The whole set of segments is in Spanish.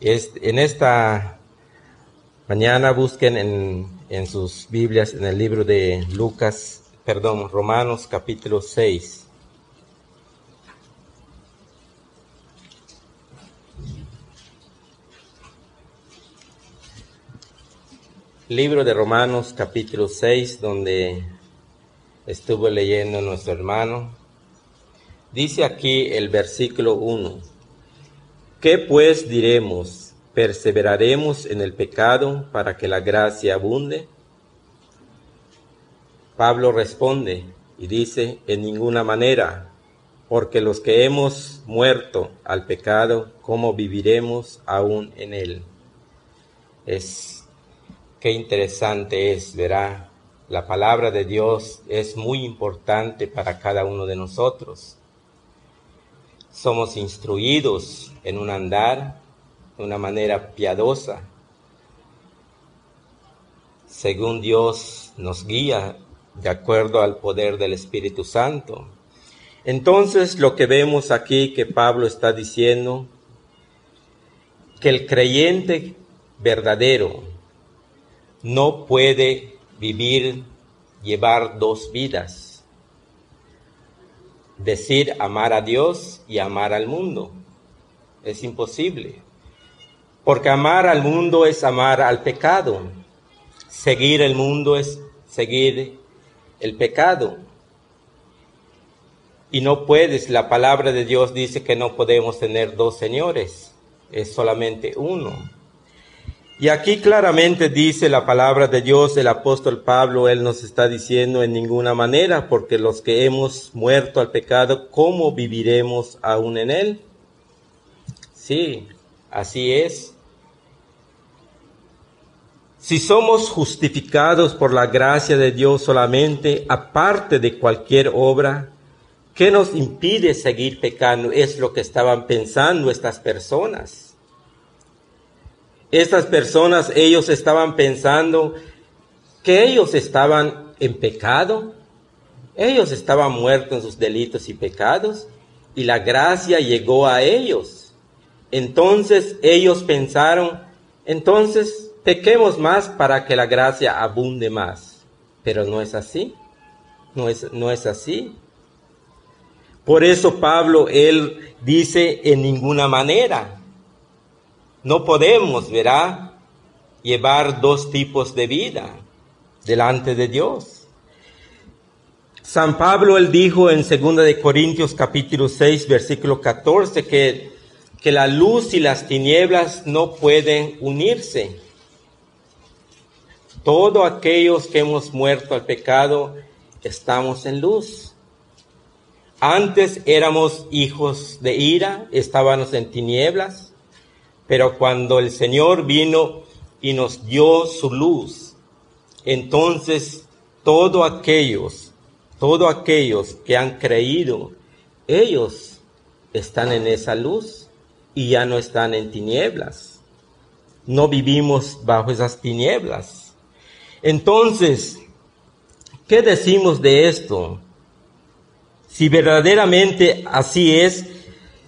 en esta mañana busquen en, sus Biblias en el libro de Lucas, perdón, Romanos capítulo 6. Libro de Romanos capítulo 6, donde estuvo leyendo nuestro hermano. Dice aquí el versículo 1. ¿Qué pues diremos? ¿Perseveraremos en el pecado para que la gracia abunde? Pablo responde y dice, en ninguna manera, porque los que hemos muerto al pecado, ¿cómo viviremos aún en él? Es Qué interesante es, verá, la palabra de Dios es muy importante para cada uno de nosotros. Somos instruidos en un andar de una manera piadosa, según Dios nos guía de acuerdo al poder del Espíritu Santo. Entonces lo que vemos aquí que Pablo está diciendo, que el creyente verdadero, no puede vivir, llevar dos vidas. Decir amar a Dios y amar al mundo. Es imposible. Porque amar al mundo es amar al pecado. Seguir el mundo es seguir el pecado. Y no puedes, la palabra de Dios dice que no podemos tener dos señores, es solamente uno. Y aquí claramente dice la palabra de Dios, el apóstol Pablo, él nos está diciendo en ninguna manera, porque los que hemos muerto al pecado, ¿cómo viviremos aún en él? Sí, así es. Si somos justificados por la gracia de Dios solamente, aparte de cualquier obra, ¿qué nos impide seguir pecando? Es lo que estaban pensando estas personas. Estas personas, ellos estaban pensando que ellos estaban en pecado, ellos estaban muertos en sus delitos y pecados, y la gracia llegó a ellos. Entonces ellos pensaron, entonces pequemos más para que la gracia abunde más. Pero no es así, no es, no es así. Por eso Pablo, él dice en ninguna manera, no podemos, verá, llevar dos tipos de vida delante de Dios. San Pablo, él dijo en 2 de Corintios capítulo 6, versículo 14, que, que la luz y las tinieblas no pueden unirse. Todos aquellos que hemos muerto al pecado, estamos en luz. Antes éramos hijos de ira, estábamos en tinieblas, pero cuando el Señor vino y nos dio su luz, entonces todos aquellos, todos aquellos que han creído, ellos están en esa luz y ya no están en tinieblas. No vivimos bajo esas tinieblas. Entonces, ¿qué decimos de esto? Si verdaderamente así es,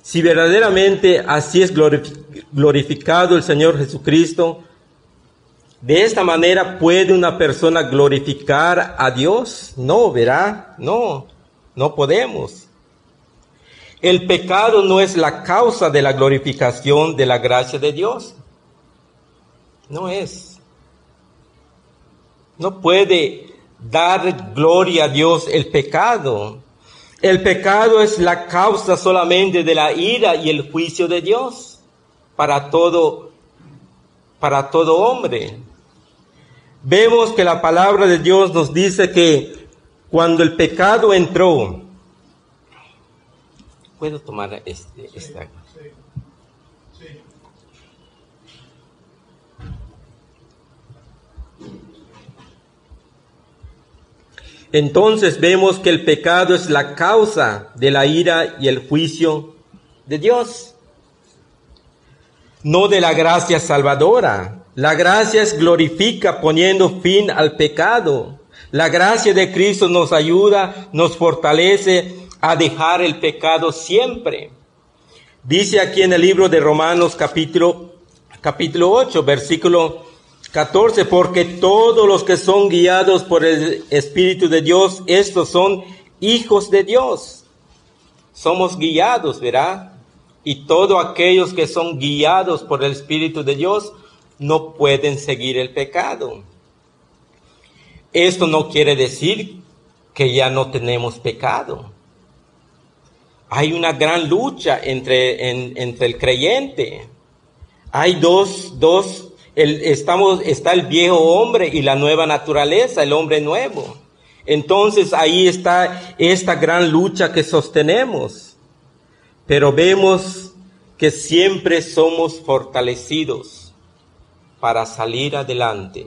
si verdaderamente así es glorificado el Señor Jesucristo, de esta manera puede una persona glorificar a Dios. No, verá, no, no podemos. El pecado no es la causa de la glorificación de la gracia de Dios. No es. No puede dar gloria a Dios el pecado. El pecado es la causa solamente de la ira y el juicio de Dios para todo, para todo hombre. Vemos que la palabra de Dios nos dice que cuando el pecado entró, ¿puedo tomar este, esta? Entonces vemos que el pecado es la causa de la ira y el juicio de Dios, no de la gracia salvadora. La gracia es glorifica poniendo fin al pecado. La gracia de Cristo nos ayuda, nos fortalece a dejar el pecado siempre. Dice aquí en el libro de Romanos capítulo capítulo 8, versículo 14, porque todos los que son guiados por el Espíritu de Dios, estos son hijos de Dios. Somos guiados, ¿verdad? Y todos aquellos que son guiados por el Espíritu de Dios no pueden seguir el pecado. Esto no quiere decir que ya no tenemos pecado. Hay una gran lucha entre, entre el creyente. Hay dos, dos estamos, está el viejo hombre y la nueva naturaleza, el hombre nuevo. Entonces ahí está esta gran lucha que sostenemos. Pero vemos que siempre somos fortalecidos para salir adelante,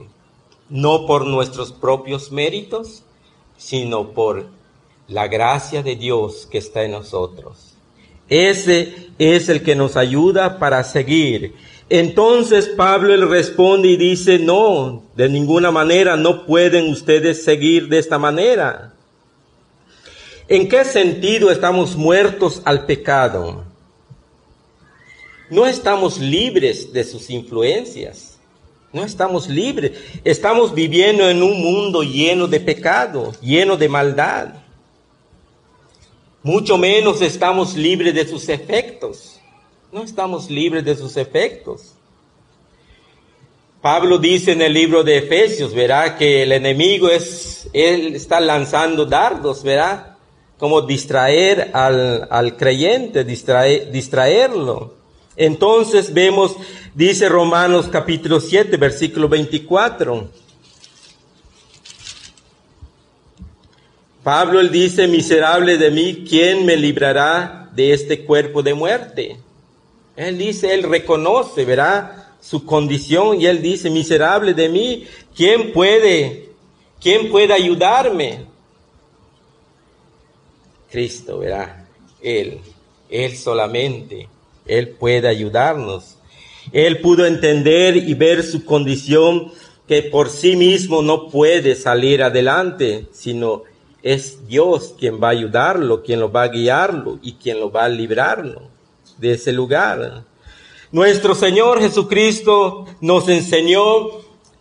no por nuestros propios méritos, sino por la gracia de Dios que está en nosotros. Ese es el que nos ayuda para seguir entonces Pablo le responde y dice, no, de ninguna manera no pueden ustedes seguir de esta manera. ¿En qué sentido estamos muertos al pecado? No estamos libres de sus influencias. No estamos libres. Estamos viviendo en un mundo lleno de pecado, lleno de maldad. Mucho menos estamos libres de sus efectos no estamos libres de sus efectos. Pablo dice en el libro de Efesios, verá que el enemigo es, él está lanzando dardos, verá, como distraer al, creyente, distraerlo. Entonces vemos, dice Romanos capítulo 7, versículo 24. Pablo él dice, miserable de mí, ¿quién me librará de este cuerpo de muerte? Él dice, él reconoce, verá, su condición y él dice, miserable de mí, ¿quién puede, quién puede ayudarme? Cristo, verá, él, él solamente, él puede ayudarnos. Él pudo entender y ver su condición que por sí mismo no puede salir adelante, sino es Dios quien va a ayudarlo, quien lo va a guiarlo y quien lo va a librarlo de ese lugar. Nuestro Señor Jesucristo nos enseñó,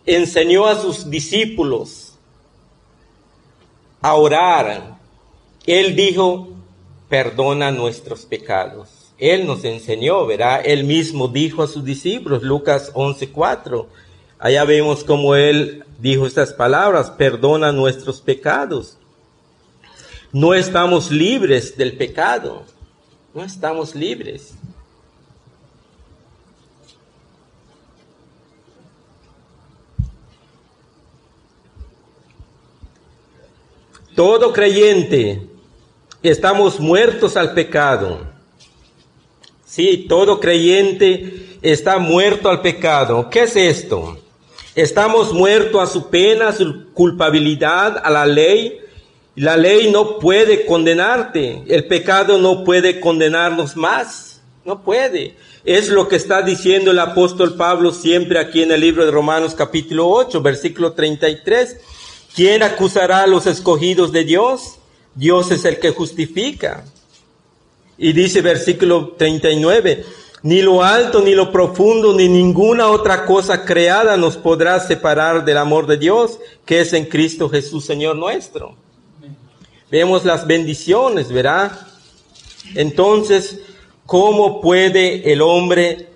enseñó a sus discípulos a orar. Él dijo, perdona nuestros pecados. Él nos enseñó, verá, él mismo dijo a sus discípulos, Lucas 11:4. Allá vemos cómo él dijo estas palabras, perdona nuestros pecados. No estamos libres del pecado. No estamos libres. Todo creyente estamos muertos al pecado. Sí, todo creyente está muerto al pecado. ¿Qué es esto? Estamos muertos a su pena, a su culpabilidad, a la ley, la ley no puede condenarte, el pecado no puede condenarnos más, no puede. Es lo que está diciendo el apóstol Pablo siempre aquí en el libro de Romanos capítulo 8, versículo 33. ¿Quién acusará a los escogidos de Dios? Dios es el que justifica. Y dice versículo 39, ni lo alto, ni lo profundo, ni ninguna otra cosa creada nos podrá separar del amor de Dios, que es en Cristo Jesús, Señor nuestro. Vemos las bendiciones, ¿verdad? Entonces, ¿cómo puede el hombre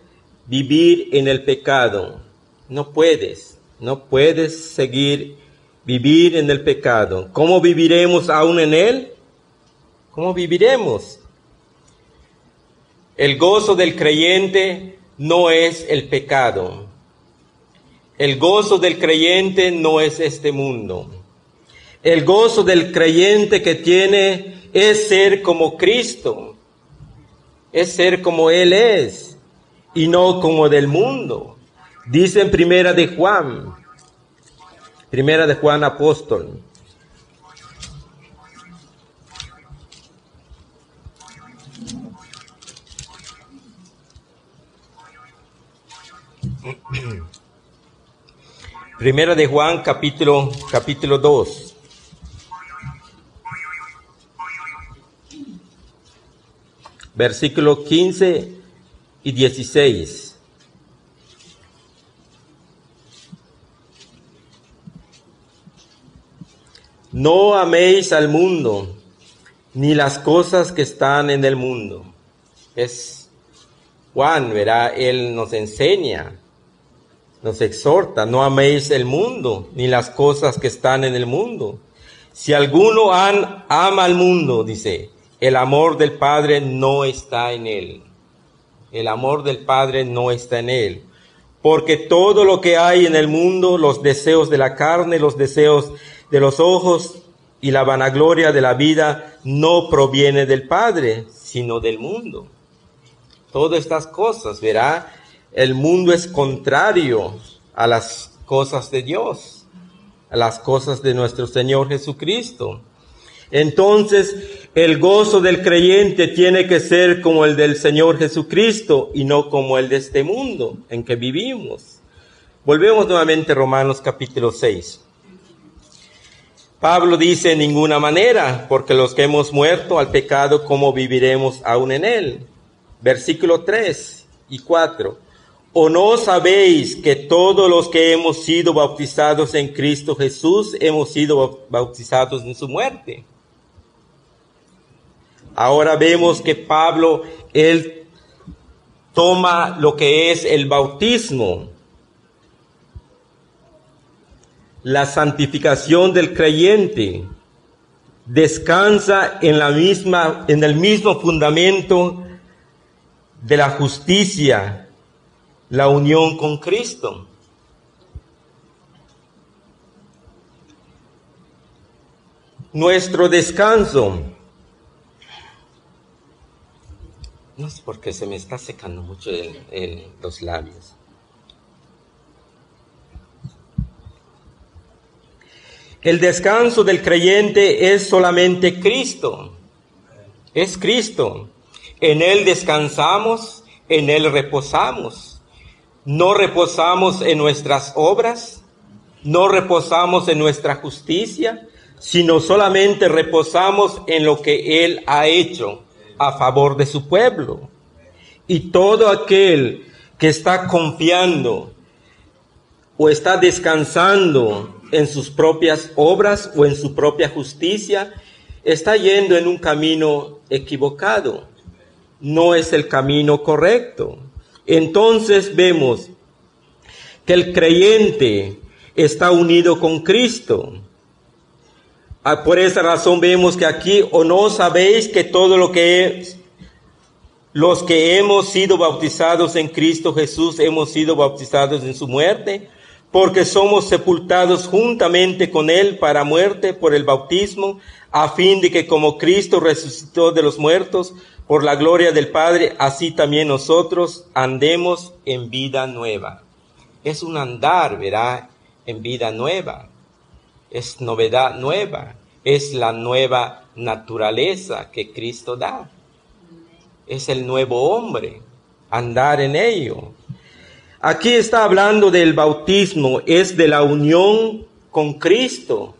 vivir en el pecado? No puedes, no puedes seguir vivir en el pecado. ¿Cómo viviremos aún en él? ¿Cómo viviremos? El gozo del creyente no es el pecado. El gozo del creyente no es este mundo. El gozo del creyente que tiene es ser como Cristo, es ser como Él es y no como del mundo. Dice en primera de Juan, primera de Juan apóstol. Primera de Juan capítulo capítulo 2. versículo 15 y 16. No améis al mundo, ni las cosas que están en el mundo. Es Juan, verá, él nos enseña, nos exhorta, no améis el mundo, ni las cosas que están en el mundo. Si alguno ama al mundo, dice, el amor del Padre no está en él. El amor del Padre no está en él. Porque todo lo que hay en el mundo, los deseos de la carne, los deseos de los ojos y la vanagloria de la vida no proviene del Padre, sino del mundo. Todas estas cosas, verá, el mundo es contrario a las cosas de Dios, a las cosas de nuestro Señor Jesucristo. Entonces, el gozo del creyente tiene que ser como el del Señor Jesucristo y no como el de este mundo en que vivimos. Volvemos nuevamente a Romanos capítulo 6. Pablo dice en ninguna manera, porque los que hemos muerto al pecado, ¿cómo viviremos aún en él? Versículo 3 y 4. ¿O no sabéis que todos los que hemos sido bautizados en Cristo Jesús hemos sido bautizados en su muerte? Ahora vemos que Pablo, él toma lo que es el bautismo la santificación del creyente descansa en la misma en el mismo fundamento de la justicia, la unión con Cristo. Nuestro descanso. No sé por qué se me está secando mucho los labios. El descanso del creyente es solamente Cristo. Es Cristo. En Él descansamos, en Él reposamos. No reposamos en nuestras obras, no reposamos en nuestra justicia, sino solamente reposamos en lo que Él ha hecho a favor de su pueblo. Y todo aquel que está confiando o está descansando en sus propias obras o en su propia justicia, está yendo en un camino equivocado. No es el camino correcto. Entonces vemos que el creyente está unido con Cristo. Ah, por esa razón vemos que aquí, o no sabéis que todo lo que es, los que hemos sido bautizados en Cristo Jesús, hemos sido bautizados en su muerte, porque somos sepultados juntamente con Él para muerte por el bautismo, a fin de que como Cristo resucitó de los muertos por la gloria del Padre, así también nosotros andemos en vida nueva. Es un andar, verá, en vida nueva. Es novedad nueva. Es la nueva naturaleza que Cristo da. Es el nuevo hombre. Andar en ello. Aquí está hablando del bautismo, es de la unión con Cristo.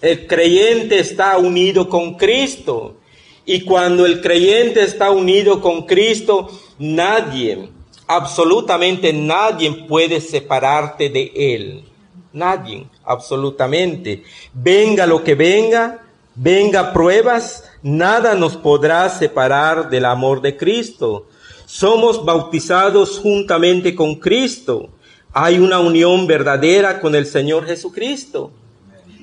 El creyente está unido con Cristo. Y cuando el creyente está unido con Cristo, nadie, absolutamente nadie puede separarte de Él. Nadie, absolutamente. Venga lo que venga, venga pruebas, nada nos podrá separar del amor de Cristo. Somos bautizados juntamente con Cristo. Hay una unión verdadera con el Señor Jesucristo.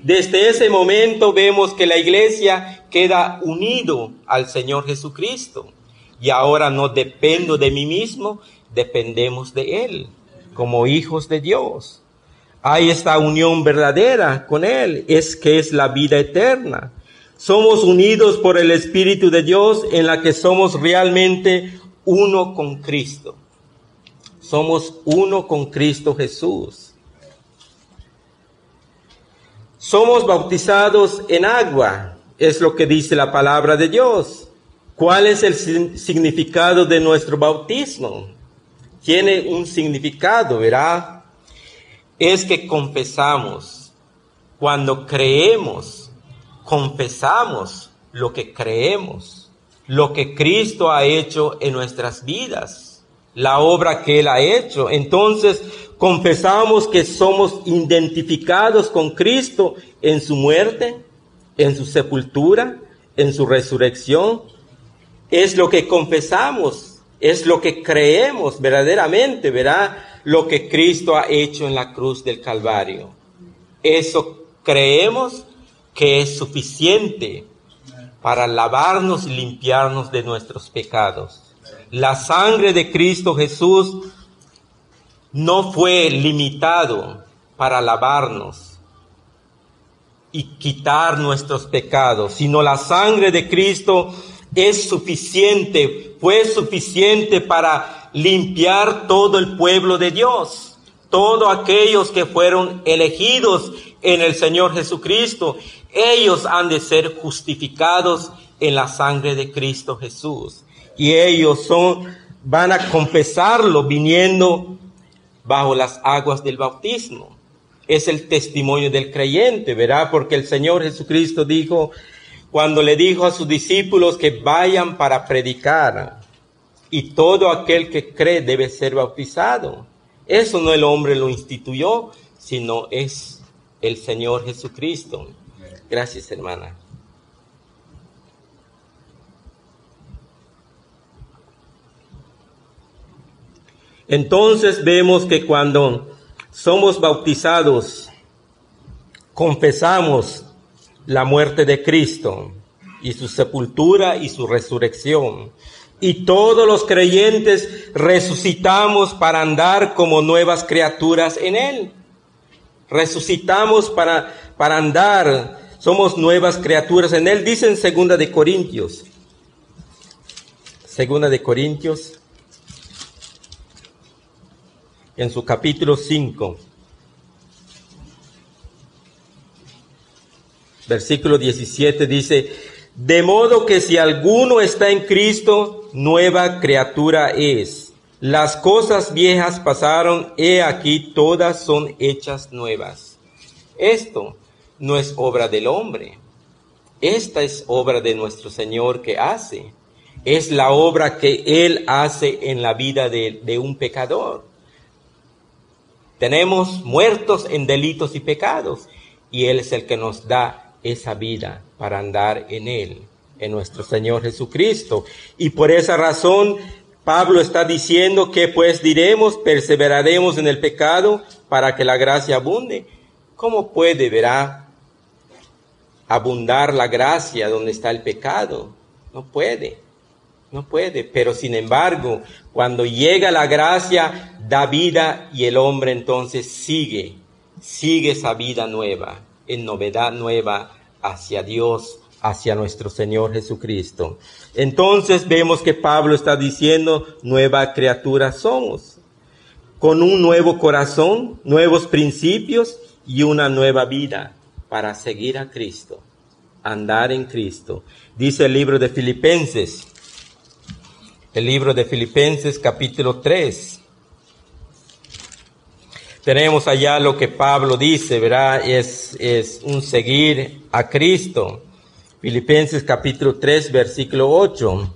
Desde ese momento vemos que la iglesia queda unido al Señor Jesucristo. Y ahora no dependo de mí mismo, dependemos de Él, como hijos de Dios. Hay esta unión verdadera con Él, es que es la vida eterna. Somos unidos por el Espíritu de Dios en la que somos realmente uno con Cristo. Somos uno con Cristo Jesús. Somos bautizados en agua, es lo que dice la palabra de Dios. ¿Cuál es el significado de nuestro bautismo? Tiene un significado, ¿verdad? Es que confesamos. Cuando creemos, confesamos lo que creemos lo que Cristo ha hecho en nuestras vidas, la obra que Él ha hecho. Entonces, confesamos que somos identificados con Cristo en su muerte, en su sepultura, en su resurrección. Es lo que confesamos, es lo que creemos verdaderamente, verá lo que Cristo ha hecho en la cruz del Calvario. Eso creemos que es suficiente para lavarnos y limpiarnos de nuestros pecados. La sangre de Cristo Jesús no fue limitado para lavarnos y quitar nuestros pecados, sino la sangre de Cristo es suficiente, fue suficiente para limpiar todo el pueblo de Dios, todos aquellos que fueron elegidos en el Señor Jesucristo, ellos han de ser justificados en la sangre de Cristo Jesús. Y ellos son, van a confesarlo viniendo bajo las aguas del bautismo. Es el testimonio del creyente, ¿verdad? Porque el Señor Jesucristo dijo, cuando le dijo a sus discípulos que vayan para predicar, y todo aquel que cree debe ser bautizado. Eso no el hombre lo instituyó, sino es el Señor Jesucristo. Gracias, hermana. Entonces vemos que cuando somos bautizados, confesamos la muerte de Cristo y su sepultura y su resurrección. Y todos los creyentes resucitamos para andar como nuevas criaturas en Él. Resucitamos para, para andar, somos nuevas criaturas en Él. Dice en segunda de Corintios. Segunda de Corintios en su capítulo 5, versículo 17 dice, de modo que si alguno está en Cristo, nueva criatura es. Las cosas viejas pasaron, he aquí todas son hechas nuevas. Esto no es obra del hombre. Esta es obra de nuestro Señor que hace. Es la obra que Él hace en la vida de, de un pecador. Tenemos muertos en delitos y pecados y Él es el que nos da esa vida para andar en Él, en nuestro Señor Jesucristo. Y por esa razón Pablo está diciendo que pues diremos, perseveraremos en el pecado para que la gracia abunde. ¿Cómo puede, verá, abundar la gracia donde está el pecado? No puede. No puede, pero sin embargo, cuando llega la gracia, da vida y el hombre entonces sigue, sigue esa vida nueva, en novedad nueva hacia Dios, hacia nuestro Señor Jesucristo. Entonces vemos que Pablo está diciendo, nueva criatura somos, con un nuevo corazón, nuevos principios y una nueva vida para seguir a Cristo, andar en Cristo. Dice el libro de Filipenses, el libro de Filipenses capítulo 3. Tenemos allá lo que Pablo dice, ¿verdad? Es, es un seguir a Cristo. Filipenses capítulo 3, versículo 8.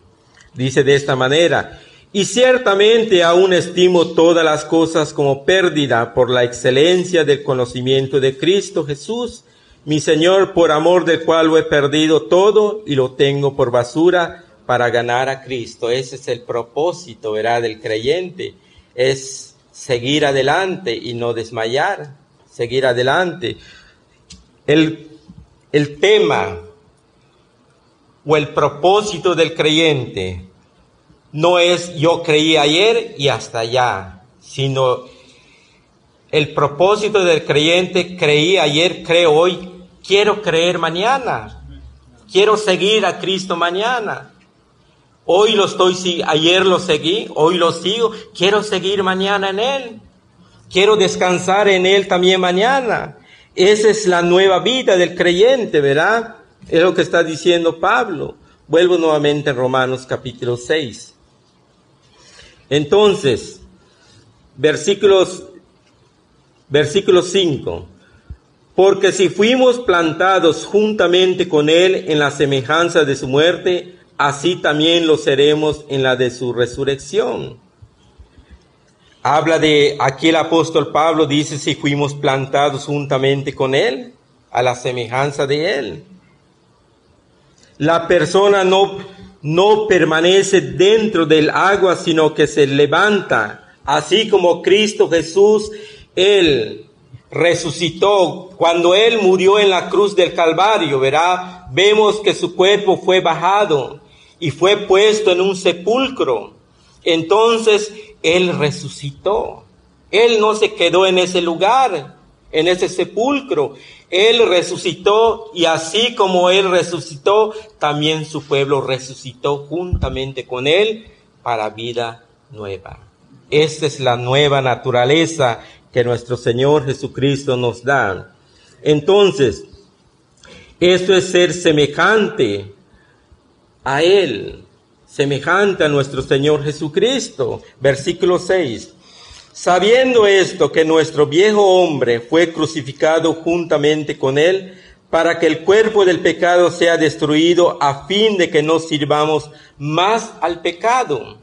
Dice de esta manera, y ciertamente aún estimo todas las cosas como pérdida por la excelencia del conocimiento de Cristo Jesús, mi Señor, por amor del cual lo he perdido todo y lo tengo por basura para ganar a Cristo. Ese es el propósito, ¿verdad? Del creyente. Es seguir adelante y no desmayar. Seguir adelante. El, el tema o el propósito del creyente no es yo creí ayer y hasta allá, sino el propósito del creyente creí ayer, creo hoy, quiero creer mañana, quiero seguir a Cristo mañana. Hoy lo estoy, ayer lo seguí, hoy lo sigo, quiero seguir mañana en Él. Quiero descansar en Él también mañana. Esa es la nueva vida del creyente, ¿verdad? Es lo que está diciendo Pablo. Vuelvo nuevamente en Romanos capítulo 6. Entonces, versículos, versículo 5. Porque si fuimos plantados juntamente con Él en la semejanza de su muerte, así también lo seremos en la de su resurrección. Habla de, aquí el apóstol Pablo dice si fuimos plantados juntamente con Él, a la semejanza de Él. la persona no, no permanece dentro del agua, sino que se levanta, así como Cristo Jesús, Él resucitó. Cuando Él murió en la cruz del Calvario, verá, vemos que su cuerpo fue bajado y fue puesto en un sepulcro. Entonces Él resucitó. Él no se quedó en ese lugar, en ese sepulcro. Él resucitó y así como Él resucitó, también su pueblo resucitó juntamente con Él para vida nueva. Esta es la nueva naturaleza que nuestro Señor Jesucristo nos da. Entonces, esto es ser semejante a Él, semejante a nuestro Señor Jesucristo. Versículo 6. Sabiendo esto, que nuestro viejo hombre fue crucificado juntamente con él, para que el cuerpo del pecado sea destruido a fin de que no sirvamos más al pecado.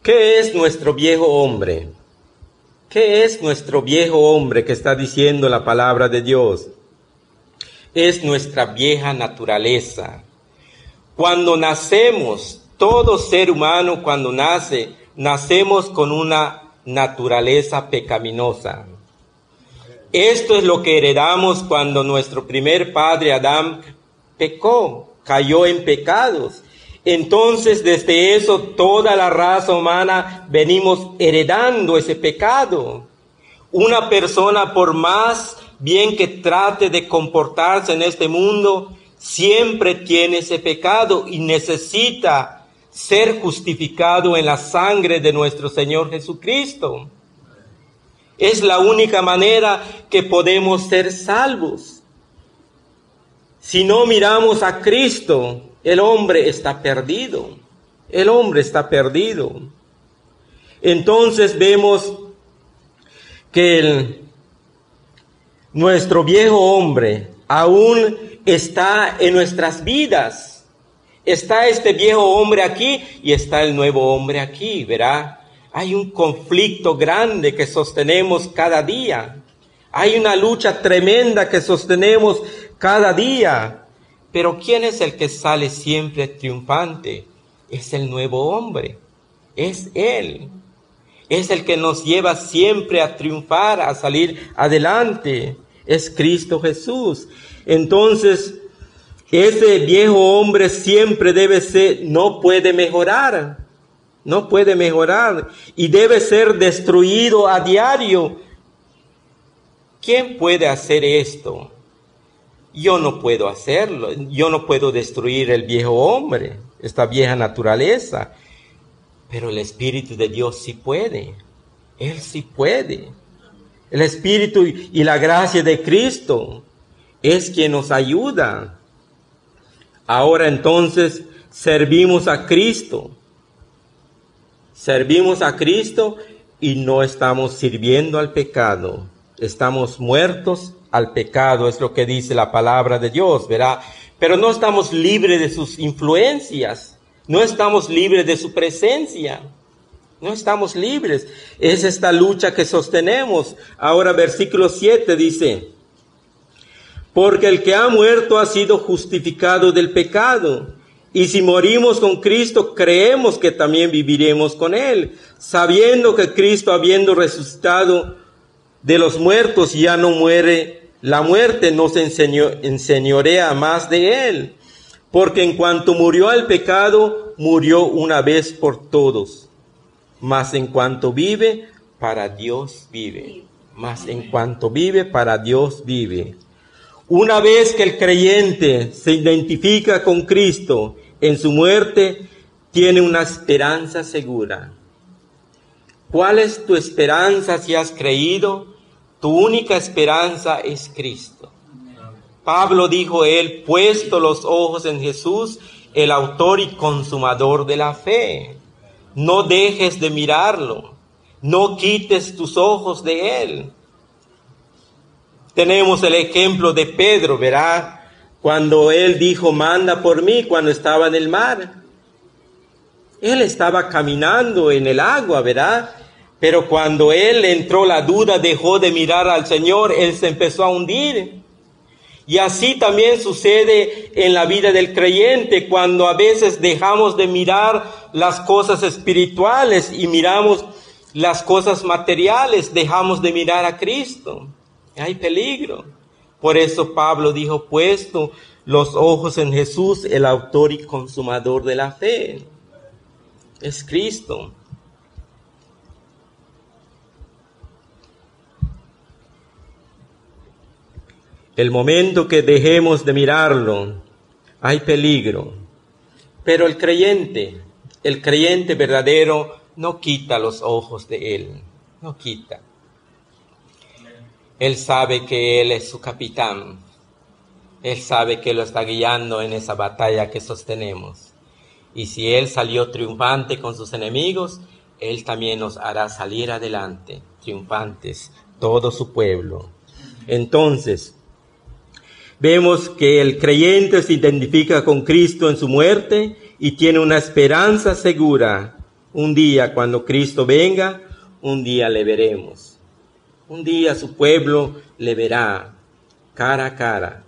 ¿Qué es nuestro viejo hombre? ¿Qué es nuestro viejo hombre que está diciendo la palabra de Dios? es nuestra vieja naturaleza. Cuando nacemos, todo ser humano cuando nace, nacemos con una naturaleza pecaminosa. Esto es lo que heredamos cuando nuestro primer padre Adán pecó, cayó en pecados. Entonces desde eso toda la raza humana venimos heredando ese pecado. Una persona por más bien que trate de comportarse en este mundo, siempre tiene ese pecado y necesita ser justificado en la sangre de nuestro Señor Jesucristo. Es la única manera que podemos ser salvos. Si no miramos a Cristo, el hombre está perdido. El hombre está perdido. Entonces vemos que el, nuestro viejo hombre aún está en nuestras vidas. Está este viejo hombre aquí y está el nuevo hombre aquí, verá. Hay un conflicto grande que sostenemos cada día. Hay una lucha tremenda que sostenemos cada día. Pero ¿quién es el que sale siempre triunfante? Es el nuevo hombre. Es Él. Es el que nos lleva siempre a triunfar, a salir adelante. Es Cristo Jesús. Entonces, ese viejo hombre siempre debe ser, no puede mejorar. No puede mejorar. Y debe ser destruido a diario. ¿Quién puede hacer esto? Yo no puedo hacerlo. Yo no puedo destruir el viejo hombre, esta vieja naturaleza. Pero el Espíritu de Dios sí puede. Él sí puede. El Espíritu y la gracia de Cristo es quien nos ayuda. Ahora entonces servimos a Cristo. Servimos a Cristo y no estamos sirviendo al pecado. Estamos muertos al pecado, es lo que dice la palabra de Dios, ¿verdad? Pero no estamos libres de sus influencias. No estamos libres de su presencia. No estamos libres. Es esta lucha que sostenemos. Ahora versículo 7 dice, porque el que ha muerto ha sido justificado del pecado. Y si morimos con Cristo, creemos que también viviremos con Él, sabiendo que Cristo, habiendo resucitado de los muertos, ya no muere, la muerte no se enseñorea más de Él. Porque en cuanto murió al pecado, murió una vez por todos. Mas en cuanto vive, para Dios vive. Mas en cuanto vive, para Dios vive. Una vez que el creyente se identifica con Cristo en su muerte, tiene una esperanza segura. ¿Cuál es tu esperanza si has creído? Tu única esperanza es Cristo. Pablo dijo él, puesto los ojos en Jesús, el autor y consumador de la fe. No dejes de mirarlo, no quites tus ojos de él. Tenemos el ejemplo de Pedro, verá, cuando él dijo, manda por mí, cuando estaba en el mar. Él estaba caminando en el agua, ¿verdad? Pero cuando él entró la duda, dejó de mirar al Señor, él se empezó a hundir. Y así también sucede en la vida del creyente, cuando a veces dejamos de mirar las cosas espirituales y miramos las cosas materiales, dejamos de mirar a Cristo. Hay peligro. Por eso Pablo dijo, puesto los ojos en Jesús, el autor y consumador de la fe. Es Cristo. El momento que dejemos de mirarlo, hay peligro. Pero el creyente, el creyente verdadero, no quita los ojos de él, no quita. Él sabe que Él es su capitán. Él sabe que lo está guiando en esa batalla que sostenemos. Y si Él salió triunfante con sus enemigos, Él también nos hará salir adelante, triunfantes, todo su pueblo. Entonces, vemos que el creyente se identifica con Cristo en su muerte y tiene una esperanza segura. Un día, cuando Cristo venga, un día le veremos. Un día su pueblo le verá cara a cara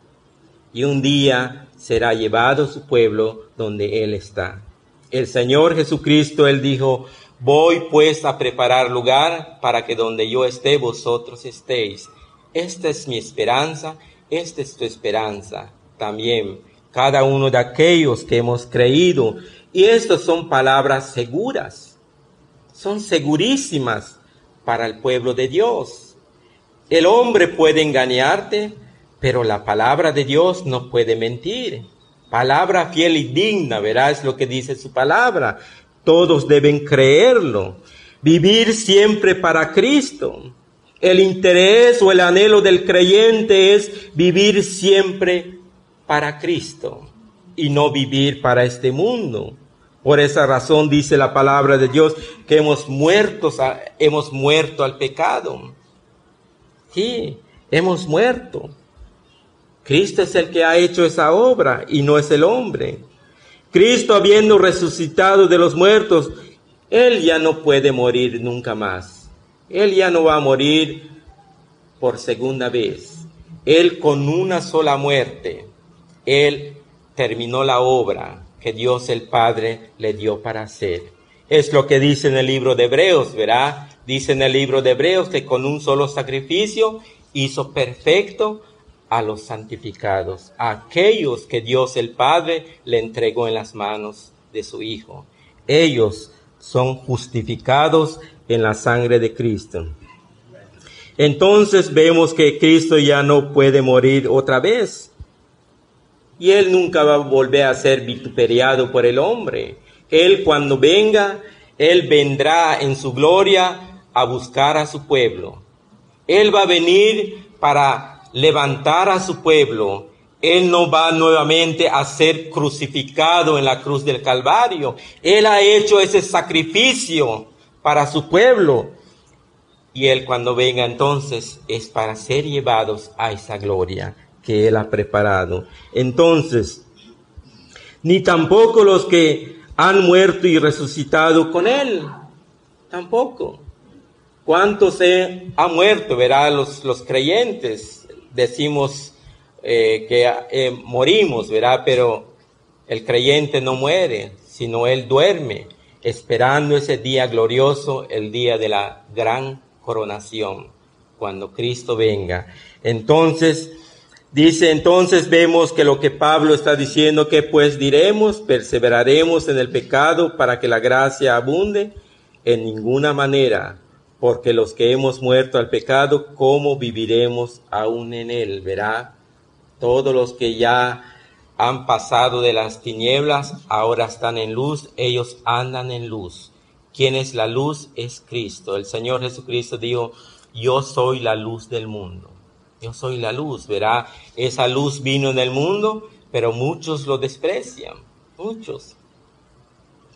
y un día será llevado su pueblo donde Él está. El Señor Jesucristo, Él dijo, voy pues a preparar lugar para que donde yo esté vosotros estéis. Esta es mi esperanza, esta es tu esperanza también. Cada uno de aquellos que hemos creído. Y estas son palabras seguras, son segurísimas para el pueblo de Dios. El hombre puede engañarte, pero la palabra de Dios no puede mentir. Palabra fiel y digna, verás lo que dice su palabra. Todos deben creerlo. Vivir siempre para Cristo. El interés o el anhelo del creyente es vivir siempre para Cristo y no vivir para este mundo. Por esa razón dice la palabra de Dios que hemos muerto, hemos muerto al pecado. Sí, hemos muerto. Cristo es el que ha hecho esa obra y no es el hombre. Cristo habiendo resucitado de los muertos, Él ya no puede morir nunca más. Él ya no va a morir por segunda vez. Él con una sola muerte, Él terminó la obra que Dios el Padre le dio para hacer. Es lo que dice en el libro de Hebreos, ¿verdad? Dice en el libro de Hebreos que con un solo sacrificio hizo perfecto a los santificados, a aquellos que Dios el Padre le entregó en las manos de su Hijo. Ellos son justificados en la sangre de Cristo. Entonces vemos que Cristo ya no puede morir otra vez. Y Él nunca va a volver a ser vituperiado por el hombre. Él cuando venga, Él vendrá en su gloria a buscar a su pueblo. Él va a venir para levantar a su pueblo. Él no va nuevamente a ser crucificado en la cruz del Calvario. Él ha hecho ese sacrificio para su pueblo. Y Él cuando venga entonces es para ser llevados a esa gloria que Él ha preparado. Entonces, ni tampoco los que han muerto y resucitado con Él, tampoco. ¿Cuántos se ha muerto? Verá, los, los creyentes decimos eh, que eh, morimos, verá, pero el creyente no muere, sino él duerme, esperando ese día glorioso, el día de la gran coronación, cuando Cristo venga. Entonces, dice, entonces vemos que lo que Pablo está diciendo, que pues diremos, perseveraremos en el pecado para que la gracia abunde, en ninguna manera porque los que hemos muerto al pecado, ¿cómo viviremos aún en él? Verá, todos los que ya han pasado de las tinieblas, ahora están en luz, ellos andan en luz. ¿Quién es la luz? Es Cristo. El Señor Jesucristo dijo, yo soy la luz del mundo. Yo soy la luz, verá, esa luz vino en el mundo, pero muchos lo desprecian, muchos,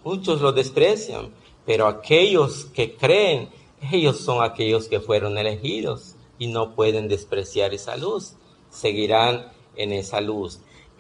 muchos lo desprecian, pero aquellos que creen, ellos son aquellos que fueron elegidos y no pueden despreciar esa luz. Seguirán en esa luz.